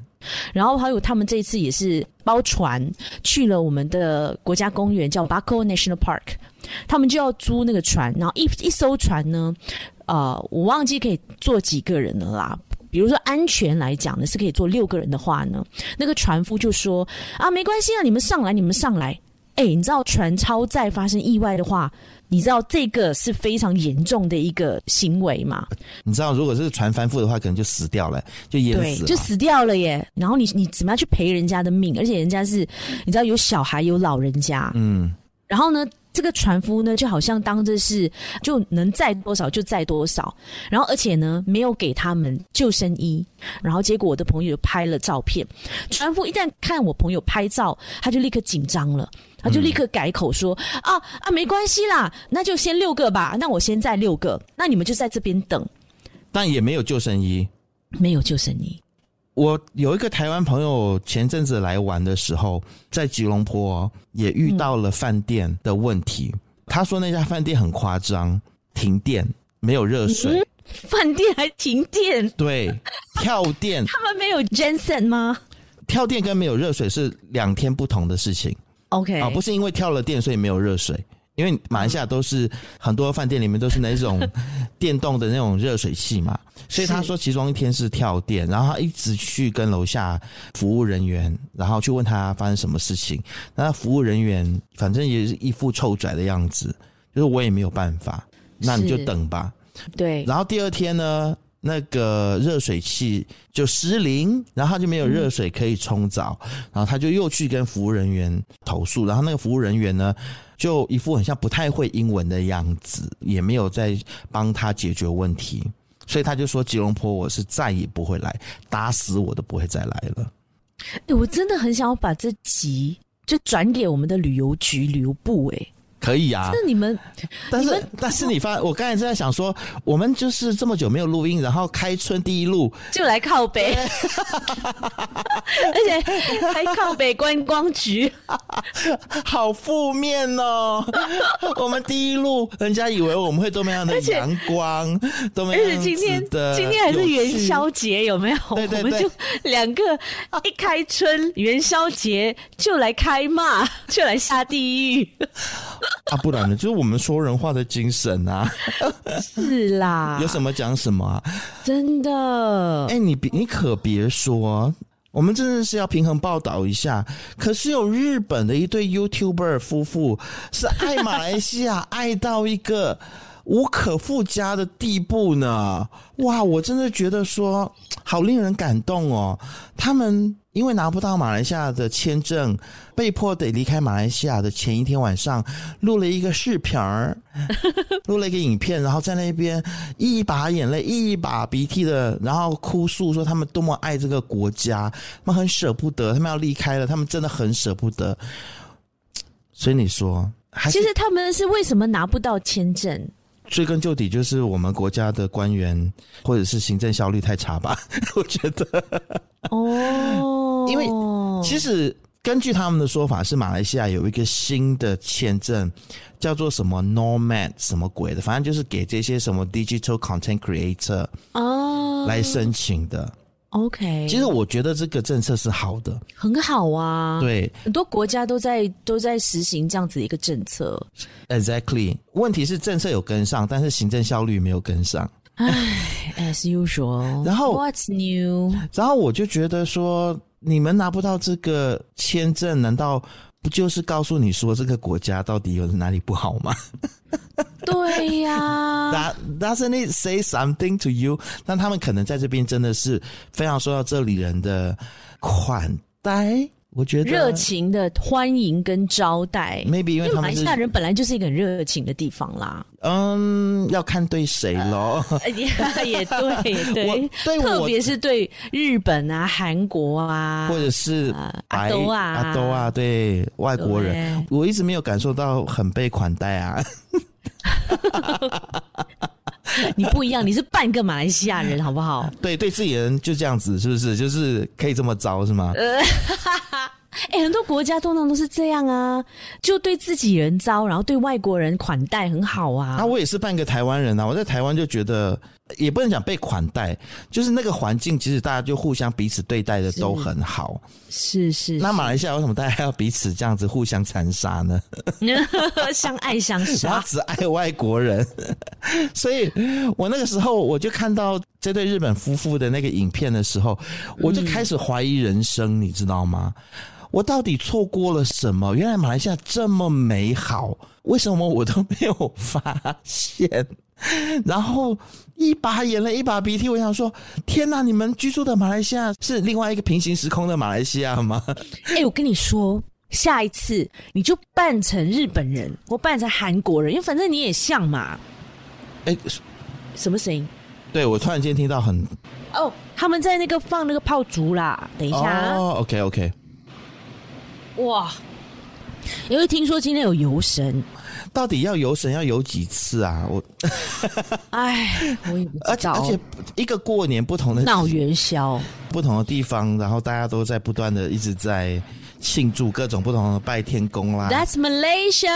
然后还有他们这次也是包船去了我们的国家公园，叫 Bako National Park。他们就要租那个船，然后一一艘船呢，呃，我忘记可以坐几个人了啦。比如说安全来讲呢，是可以坐六个人的话呢，那个船夫就说啊，没关系啊，你们上来，你们上来。哎，你知道船超载发生意外的话，你知道这个是非常严重的一个行为嘛？你知道，如果是船翻覆的话，可能就死掉了，就淹死了，就死掉了耶。然后你你怎么样去赔人家的命？而且人家是，你知道有小孩有老人家，嗯，然后呢？这个船夫呢，就好像当着是就能载多少就载多少，然后而且呢，没有给他们救生衣，然后结果我的朋友就拍了照片。船夫一旦看我朋友拍照，他就立刻紧张了，他就立刻改口说：“嗯、啊啊，没关系啦，那就先六个吧，那我先载六个，那你们就在这边等。”但也没有救生衣，没有救生衣。我有一个台湾朋友，前阵子来玩的时候，在吉隆坡也遇到了饭店的问题。嗯、他说那家饭店很夸张，停电，没有热水。嗯、饭店还停电？对，跳电。[LAUGHS] 他们没有 genset 吗？跳电跟没有热水是两天不同的事情。OK，啊，不是因为跳了电所以没有热水。因为马来西亚都是很多饭店里面都是那种 [LAUGHS] 电动的那种热水器嘛，所以他说其中一天是跳电，然后他一直去跟楼下服务人员，然后去问他发生什么事情，那服务人员反正也是一副臭拽的样子，就是我也没有办法，那你就等吧。对，然后第二天呢，那个热水器就失灵，然后他就没有热水可以冲澡，然后他就又去跟服务人员投诉，然后那个服务人员呢，就一副很像不太会英文的样子，也没有在帮他解决问题，所以他就说：“吉隆坡我是再也不会来，打死我都不会再来了。”欸，我真的很想要把这集就转给我们的旅游局旅游部，哎。可以啊，那你们，但是但是你发，我刚才正在想说，我们就是这么久没有录音，然后开春第一录。就来靠北，[LAUGHS] 而且还靠北观光局，[LAUGHS] 好负面哦。我们第一录，人家以为我们会多么样的阳光，多么而且今天今天还是元宵节，有没有？对对对，我们就两个一开春元宵节就来开骂，就来下地狱。[LAUGHS] 啊，不然呢？就是我们说人话的精神啊！是啦，[LAUGHS] 有什么讲什么啊！真的，哎、欸，你别，你可别说，我们真的是要平衡报道一下。可是有日本的一对 YouTuber 夫妇是爱马来西亚 [LAUGHS] 爱到一个无可复加的地步呢！哇，我真的觉得说好令人感动哦，他们。因为拿不到马来西亚的签证，被迫得离开马来西亚的前一天晚上，录了一个视频儿，[LAUGHS] 录了一个影片，然后在那边一把眼泪一把鼻涕的，然后哭诉说他们多么爱这个国家，他们很舍不得，他们要离开了，他们真的很舍不得。所以你说，其实他们是为什么拿不到签证？追根究底，就是我们国家的官员或者是行政效率太差吧？[LAUGHS] 我觉得。哦。因为其实根据他们的说法，是马来西亚有一个新的签证，叫做什么 Nomad 什么鬼的，反正就是给这些什么 Digital Content Creator 哦来申请的。Oh, OK，其实我觉得这个政策是好的，很好啊。对，很多国家都在都在实行这样子一个政策。Exactly，问题是政策有跟上，但是行政效率没有跟上。唉，As usual。然后 What's new？然后我就觉得说。你们拿不到这个签证，难道不就是告诉你说这个国家到底有哪里不好吗？[LAUGHS] 对呀、啊。That doesn't it say something to you？那他们可能在这边真的是非常受到这里人的款待。我觉得热情的欢迎跟招待，maybe 因为他们马来西亚人本来就是一个很热情的地方啦。嗯，要看对谁咯。也也对，也对，[LAUGHS] 对特别是对日本啊、韩国啊，或者是阿都啊、阿都啊，对外国人，我一直没有感受到很被款待啊。[LAUGHS] [LAUGHS] 你不一样，你是半个马来西亚人，好不好？对，对自己人就这样子，是不是？就是可以这么糟，是吗？[LAUGHS] 呃，哎、欸，很多国家通常都是这样啊，就对自己人糟，然后对外国人款待很好啊。那、啊、我也是半个台湾人啊，我在台湾就觉得也不能讲被款待，就是那个环境，其实大家就互相彼此对待的都很好。是是，是。那马来西亚为什么大家要彼此这样子互相残杀呢？[LAUGHS] 相爱相杀，然后只爱外国人。[LAUGHS] 所以我那个时候我就看到这对日本夫妇的那个影片的时候，我就开始怀疑人生，嗯、你知道吗？我到底错过了什么？原来马来西亚这么美好，为什么我都没有发现？然后一把眼泪一把鼻涕，我想说：天哪！你们居住的马来西亚是另外一个平行时空的马来西亚吗？哎、欸，我跟你说，下一次你就扮成日本人，或扮成韩国人，因为反正你也像嘛。哎、欸，什么声音？对，我突然间听到很……哦，他们在那个放那个炮竹啦。等一下，哦，OK，OK。哇！因为听说今天有游神，到底要游神要游几次啊？我，[LAUGHS] 哎，我也不知道。而且而且，一个过年不同的闹元宵，不同的地方，然后大家都在不断的一直在庆祝各种不同的拜天公啦。That's Malaysia，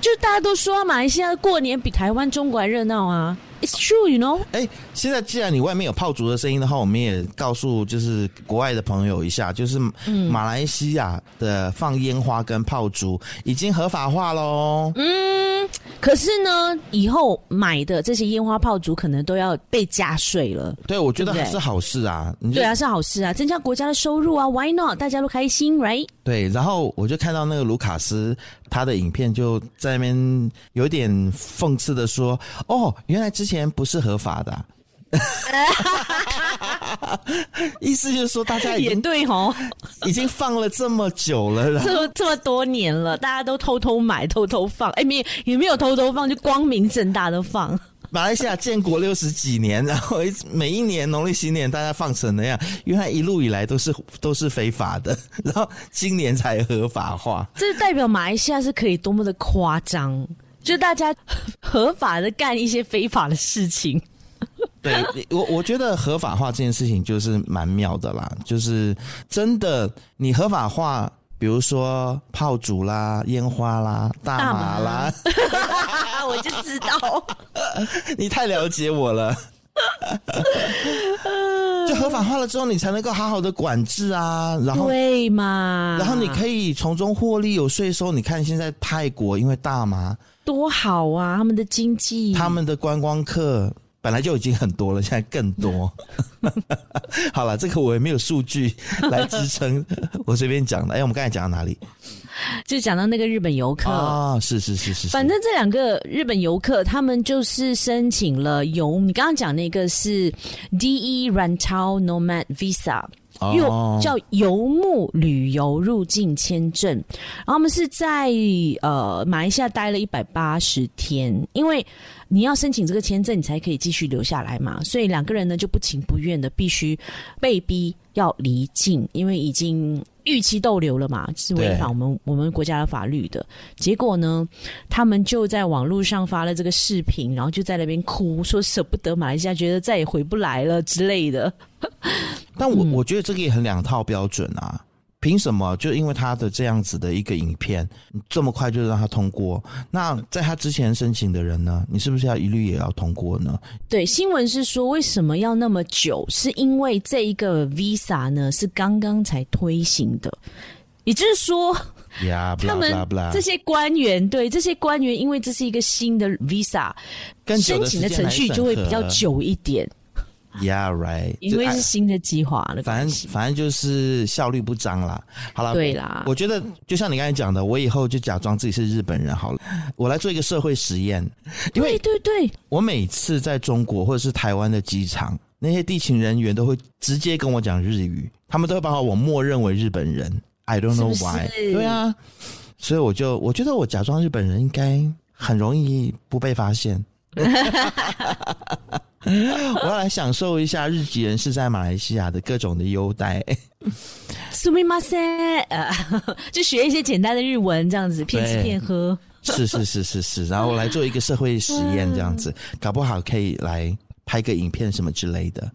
就大家都说马来西亚过年比台湾、中国还热闹啊。It's true, you know？哎，现在既然你外面有炮竹的声音的话，我们也告诉就是国外的朋友一下，就是马来西亚的放烟花跟炮竹已经合法化喽。嗯，可是呢，以后买的这些烟花炮竹可能都要被加税了。对，我觉得还是好事啊。对啊，是好事啊，增加国家的收入啊。Why not？大家都开心，right？对，然后我就看到那个卢卡斯他的影片，就在那边有点讽刺的说：“哦，原来之前不是合法的，[LAUGHS] 意思就是说大家也对哦，已经放了这么久了，这么这么多年了，大家都偷偷买、偷偷放，哎，没也没有偷偷放，就光明正大的放。”马来西亚建国六十几年，然后每一年农历新年大家放成那样，原来一路以来都是都是非法的，然后今年才合法化。这代表马来西亚是可以多么的夸张，就大家合法的干一些非法的事情。对，[LAUGHS] 我我觉得合法化这件事情就是蛮妙的啦，就是真的你合法化。比如说炮竹啦、烟花啦、大麻啦，[LAUGHS] 我就知道，[LAUGHS] 你太了解我了。[LAUGHS] 就合法化了之后，你才能够好好的管制啊，然后对嘛，然后你可以从中获利，有税收。你看现在泰国因为大麻多好啊，他们的经济，他们的观光客。本来就已经很多了，现在更多。[LAUGHS] 好了，这个我也没有数据来支撑，[LAUGHS] 我随便讲的。哎，我们刚才讲到哪里？就讲到那个日本游客啊，是是是是。反正这两个日本游客，他们就是申请了游，你刚刚讲那个是 DE Rantau Nomad Visa。又叫游牧旅游入境签证，然后我们是在呃马来西亚待了一百八十天，因为你要申请这个签证，你才可以继续留下来嘛，所以两个人呢就不情不愿的必须被逼要离境，因为已经逾期逗留了嘛，是违反我们我们国家的法律的。结果呢，他们就在网络上发了这个视频，然后就在那边哭，说舍不得马来西亚，觉得再也回不来了之类的。但我我觉得这个也很两套标准啊，凭什么就因为他的这样子的一个影片，这么快就让他通过？那在他之前申请的人呢？你是不是要一律也要通过呢？对，新闻是说为什么要那么久？是因为这一个 Visa 呢是刚刚才推行的，也就是说，[LAUGHS] 他们这些官员对这些官员，因为这是一个新的 Visa，申请的程序就会比较久一点。Yeah, right。因为是新的计划了，反正反正就是效率不彰啦。好了，对啦，我觉得就像你刚才讲的，我以后就假装自己是日本人好了，我来做一个社会实验。对对对，我每次在中国或者是台湾的机场，那些地勤人员都会直接跟我讲日语，他们都会把我默认为日本人。I don't know why。对啊，所以我就我觉得我假装日本人应该很容易不被发现。我要来享受一下日籍人士在马来西亚的各种的优待。[LAUGHS] すみません，呃，[LAUGHS] 就学一些简单的日文，这样子骗吃骗喝。是是是是是，然后来做一个社会实验，这样子[LAUGHS] 搞不好可以来拍个影片什么之类的。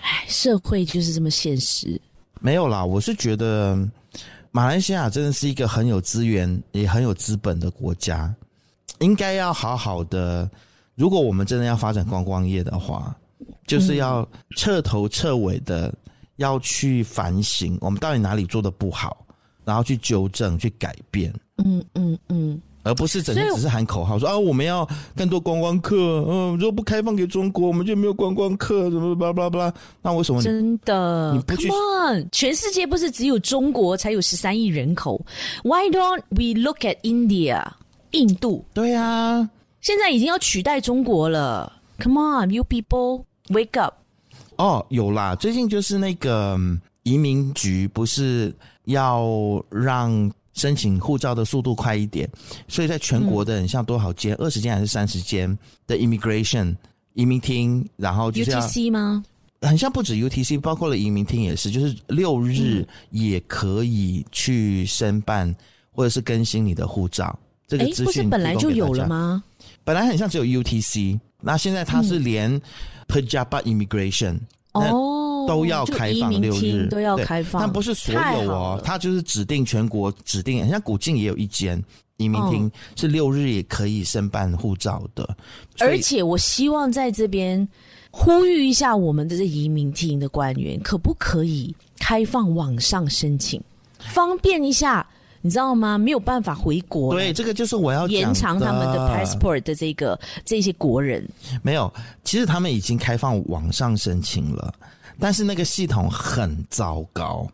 哎，社会就是这么现实。没有啦，我是觉得马来西亚真的是一个很有资源也很有资本的国家， 应该要好好的。如果我们真的要发展观光业的话，就是要彻头彻尾的要去反省，我们到底哪里做的不好，然后去纠正、去改变。嗯嗯嗯。而不是整天只是喊口号说啊，我们要更多观光客，嗯，如果不开放给中国，我们就没有观光客，什么巴拉巴拉巴拉。那为什么真的？你不去？Come on，全世界不是只有中国才有十三亿人口？Why don't we look at India？印度？对啊，现在已经要取代中国了。Come on，you people wake up！哦，有啦，最近就是那个移民局不是要让。申请护照的速度快一点，所以在全国的，很像多少间，二十间还是三十间的 immigration 移民厅，然后就是 UTC 吗？很像不止 UTC，包括了移民厅也是，就是六日也可以去申办或者是更新你的护照。这个资讯、欸、不是本来就有了吗？本来很像只有 UTC，那现在它是连 Pejabat immigration、嗯、哦。都要开放六日，都要开放，但不是所有哦，它就是指定全国指定，像古晋也有一间移民厅是六日也可以申办护照的。而且我希望在这边呼吁一下我们的这移民厅的官员，可不可以开放网上申请，方便一下？你知道吗？没有办法回国，对，这个就是我要延长他们的 passport 的这个这些国人。没有，其实他们已经开放网上申请了。但是那个系统很糟糕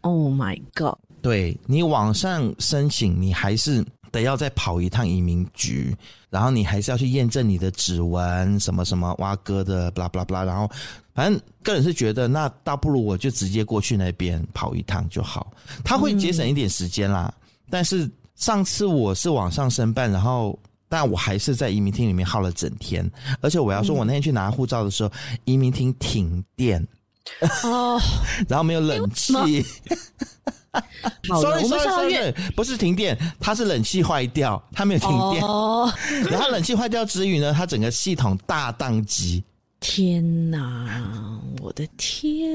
，Oh my God！对，你网上申请，你还是得要再跑一趟移民局，然后你还是要去验证你的指纹，什么什么挖哥的，blah blah blah。然后反正个人是觉得，那倒不如我就直接过去那边跑一趟就好，他会节省一点时间啦。嗯、但是上次我是网上申办，然后但我还是在移民厅里面耗了整天，而且我要说，我那天去拿护照的时候，嗯、移民厅停电。哦，[LAUGHS] 然后没有冷气。好 [LAUGHS] 了，我们上个月不是停电，它是冷气坏掉，它没有停电。哦，然后冷气坏掉之余呢，它整个系统大宕机。[LAUGHS] 天哪，我的天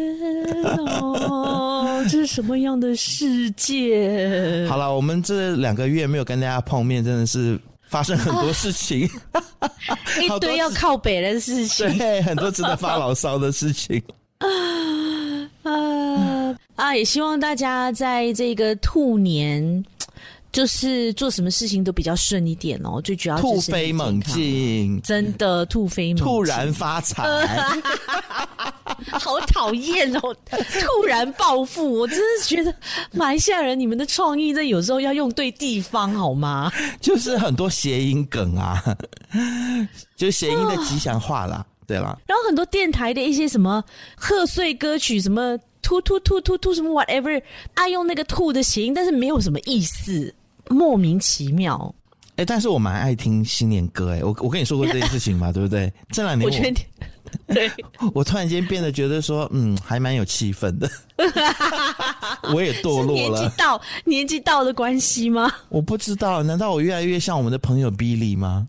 哪，这是什么样的世界？[LAUGHS] 好了，我们这两个月没有跟大家碰面，真的是发生很多事情，啊、一堆要靠北的事情，对，很多值得发牢骚的事情。啊 [LAUGHS] 啊啊！也希望大家在这个兔年，就是做什么事情都比较顺一点哦。最主要兔飞猛进，真的兔飞猛进，突然发财，[LAUGHS] 好讨厌哦！突然暴富，我真是觉得马来西亚人，你们的创意，这有时候要用对地方好吗？就是很多谐音梗啊，就是谐音的吉祥话啦。对了，然后很多电台的一些什么贺岁歌曲，什么兔兔兔兔兔什么 whatever，爱用那个兔的谐音，但是没有什么意思，莫名其妙。哎，但是我蛮爱听新年歌，哎，我我跟你说过这件事情嘛，[LAUGHS] 对不对？这两年我，我觉得 [LAUGHS] 对，我突然间变得觉得说，嗯，还蛮有气氛的。[LAUGHS] 我也堕落了，年纪到年纪到的关系吗？我不知道，难道我越来越像我们的朋友 Billy 吗？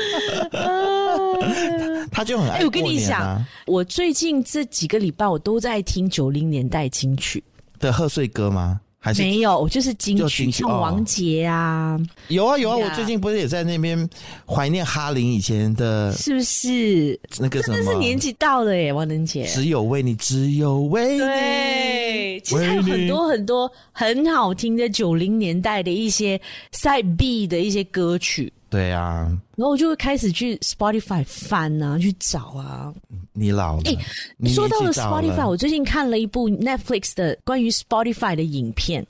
[LAUGHS] 他就很爱、啊。哎，我跟你讲，我最近这几个礼拜我都在听九零年代金曲的贺岁歌吗？还是没有？我就是金曲，像王杰啊，有啊有啊。我最近不是也在那边怀念哈林以前的，是不是？那个什么，真的是年纪到了耶，王能杰。只有为你，只有为你。对，其实还有很多很多很好听的九零年代的一些 Side B 的一些歌曲。对啊，然后我就会开始去 Spotify 翻啊，去找啊。你老了。哎、欸，说到了 Spotify，我最近看了一部 Netflix 的关于 Spotify 的影片，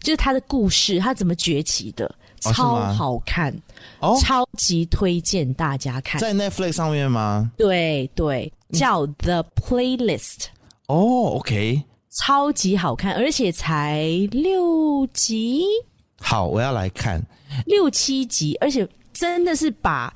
就是它的故事，它怎么崛起的，超好看，哦，超级推荐大家看。在 Netflix 上面吗？对对，叫 The Playlist。哦，OK，超级好看，而且才六集。好，我要来看。六七集，而且真的是把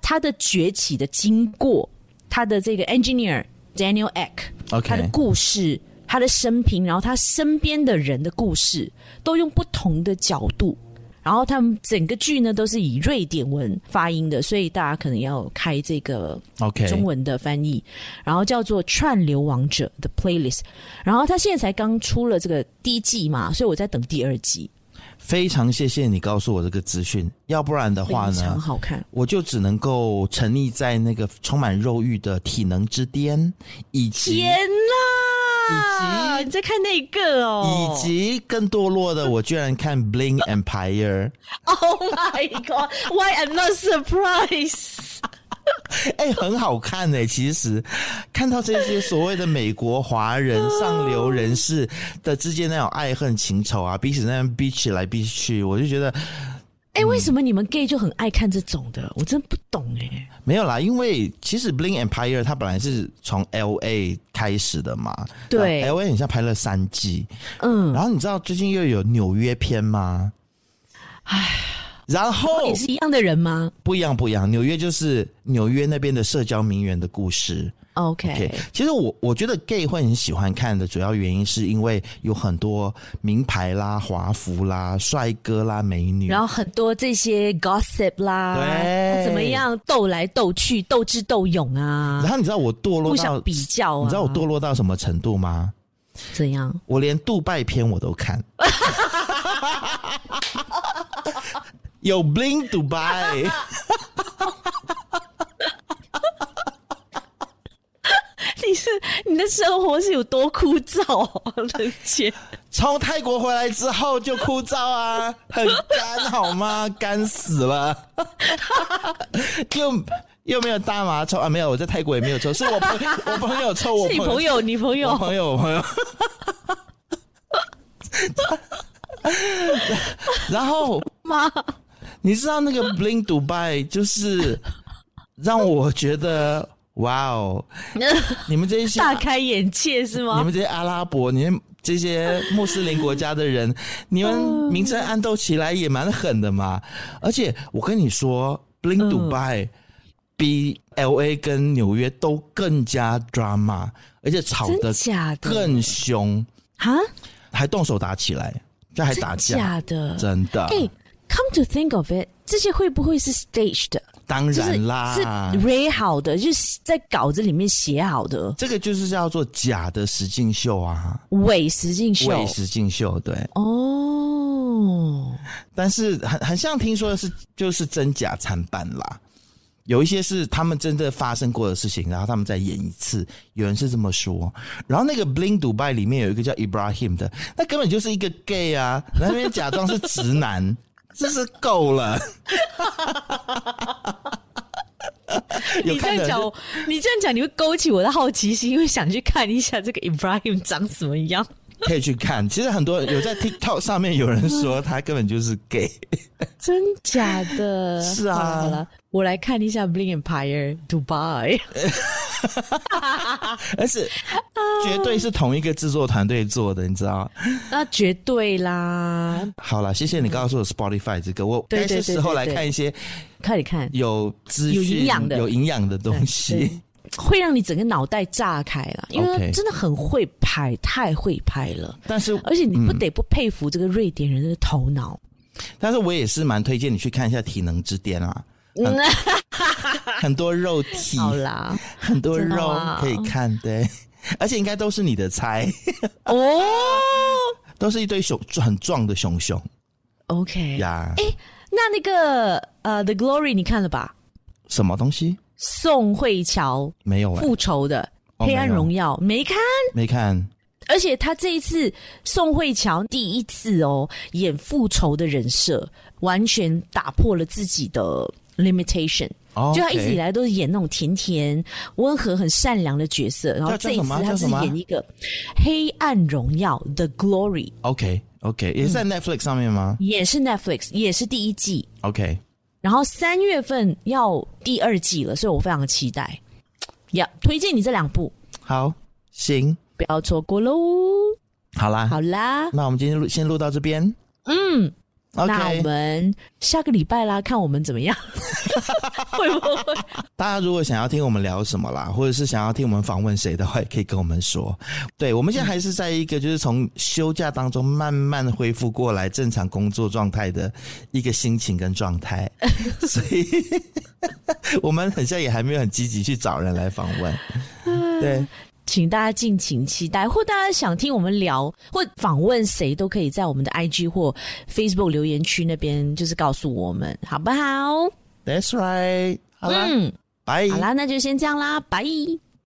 他的崛起的经过，他的这个 engineer Daniel Ek，OK，他的故事，他的生平，然后他身边的人的故事，都用不同的角度，然后他们整个剧呢都是以瑞典文发音的，所以大家可能要开这个 OK 中文的翻译，然后叫做串流王者的 Playlist，然后他现在才刚出了这个第一季嘛，所以我在等第二季。非常谢谢你告诉我这个资讯，要不然的话呢，非常好看，我就只能够沉溺在那个充满肉欲的体能之巅，以及天哪，以及你在看那个哦，以及更堕落的，我居然看 Bling Empire。Oh my God！Why I'm not surprised？[LAUGHS] 哎、欸，很好看哎、欸！其实看到这些所谓的美国华人 [LAUGHS] 上流人士的之间那种爱恨情仇啊，彼此那样逼起来逼去，我就觉得，哎、欸，为什么你们 gay 就很爱看这种的？我真不懂哎、欸。没有啦，因为其实 Bling Empire 它本来是从 L A 开始的嘛，对，L A 很像拍了三季，嗯，然后你知道最近又有纽约篇吗？唉。然后也是一样的人吗？不一样，不一样。纽约就是纽约那边的社交名媛的故事。OK，, okay 其实我我觉得 gay 会很喜欢看的主要原因是因为有很多名牌啦、华服啦、帅哥啦、美女，然后很多这些 gossip 啦，对，怎么样斗来斗去、斗智斗勇啊？然后你知道我堕落到互相比较、啊，你知道我堕落到什么程度吗？怎样？我连杜拜片我都看。[LAUGHS] 有 Bling Dubai，[LAUGHS] [LAUGHS] 你是你的生活是有多枯燥啊？人姐，从泰国回来之后就枯燥啊，[LAUGHS] 很干好吗？干死了，又又没有大麻抽啊？没有，我在泰国也没有抽，是我朋我朋友抽，我是你朋友，你朋友，我朋友，我朋友。然后妈。你知道那个 [LAUGHS] Bling Dubai 就是让我觉得哇哦，[LAUGHS] 你们这些大开眼界是吗？你们这些阿拉伯、你们这些穆斯林国家的人，[LAUGHS] 你们明争暗斗起来也蛮狠的嘛。而且我跟你说，Bling Dubai 比 LA 跟纽约都更加 drama，而且吵得更凶哈，还动手打起来，这还打架，真的。Come to think of it，这些会不会是 staged 的？当然啦，是 re 好的，就是在稿子里面写好的。这个就是叫做假的实境秀啊，伪实境秀，伪实境秀，对。哦，但是很很像听说的是，就是真假参半啦。有一些是他们真的发生过的事情，然后他们再演一次。有人是这么说。然后那个 Bling Dubai 里面有一个叫 Ibrahim 的，那根本就是一个 gay 啊，那边假装是直男。真是够了！[LAUGHS] 你这样讲，你这样讲，你会勾起我的好奇心，因为想去看一下这个 Ibrahim 长什么样。[LAUGHS] 可以去看。其实很多有在 TikTok 上面有人说他根本就是 gay，[LAUGHS] 真假的？是啊。好了，我来看一下 Bling Empire Dubai。[LAUGHS] 而且绝对是同一个制作团队做的，你知道？那绝对啦。好了，谢谢你刚刚说的 Spotify 这个，我该是时候来看一些，看一看有资讯、有营养的、有营养的东西，会让你整个脑袋炸开了，因为真的很会拍，太会拍了。但是，而且你不得不佩服这个瑞典人的头脑。但是我也是蛮推荐你去看一下《体能之巅》啊。很，[LAUGHS] 很多肉体，好啦，很多肉可以看，对，而且应该都是你的菜哦，[LAUGHS] 都是一堆熊，很壮的熊熊。OK 呀，哎，那那个呃，The Glory 你看了吧？什么东西？宋慧乔没有复仇的《黑暗荣耀》没看？没看。而且他这一次宋慧乔第一次哦演复仇的人设，完全打破了自己的。limitation，、oh, okay. 就他一直以来都是演那种甜甜、温和、很善良的角色，然后这一次他是演一个《黑暗荣耀》The Glory。OK OK，也是在 Netflix 上面吗？嗯、也是 Netflix，也是第一季。OK，然后三月份要第二季了，所以我非常的期待。要、yeah, 推荐你这两部，好，行，不要错过喽。好啦，好啦，那我们今天录先录到这边。嗯。那我们下个礼拜啦，看我们怎么样，[LAUGHS] 会不会？大家如果想要听我们聊什么啦，或者是想要听我们访问谁的话，也可以跟我们说。对，我们现在还是在一个就是从休假当中慢慢恢复过来正常工作状态的一个心情跟状态，[LAUGHS] 所以 [LAUGHS] 我们好像也还没有很积极去找人来访问。对。请大家敬请期待，或大家想听我们聊或访问谁，都可以在我们的 IG 或 Facebook 留言区那边，就是告诉我们，好不好？That's right。好啦，嗯，拜。好啦，那就先这样啦，拜。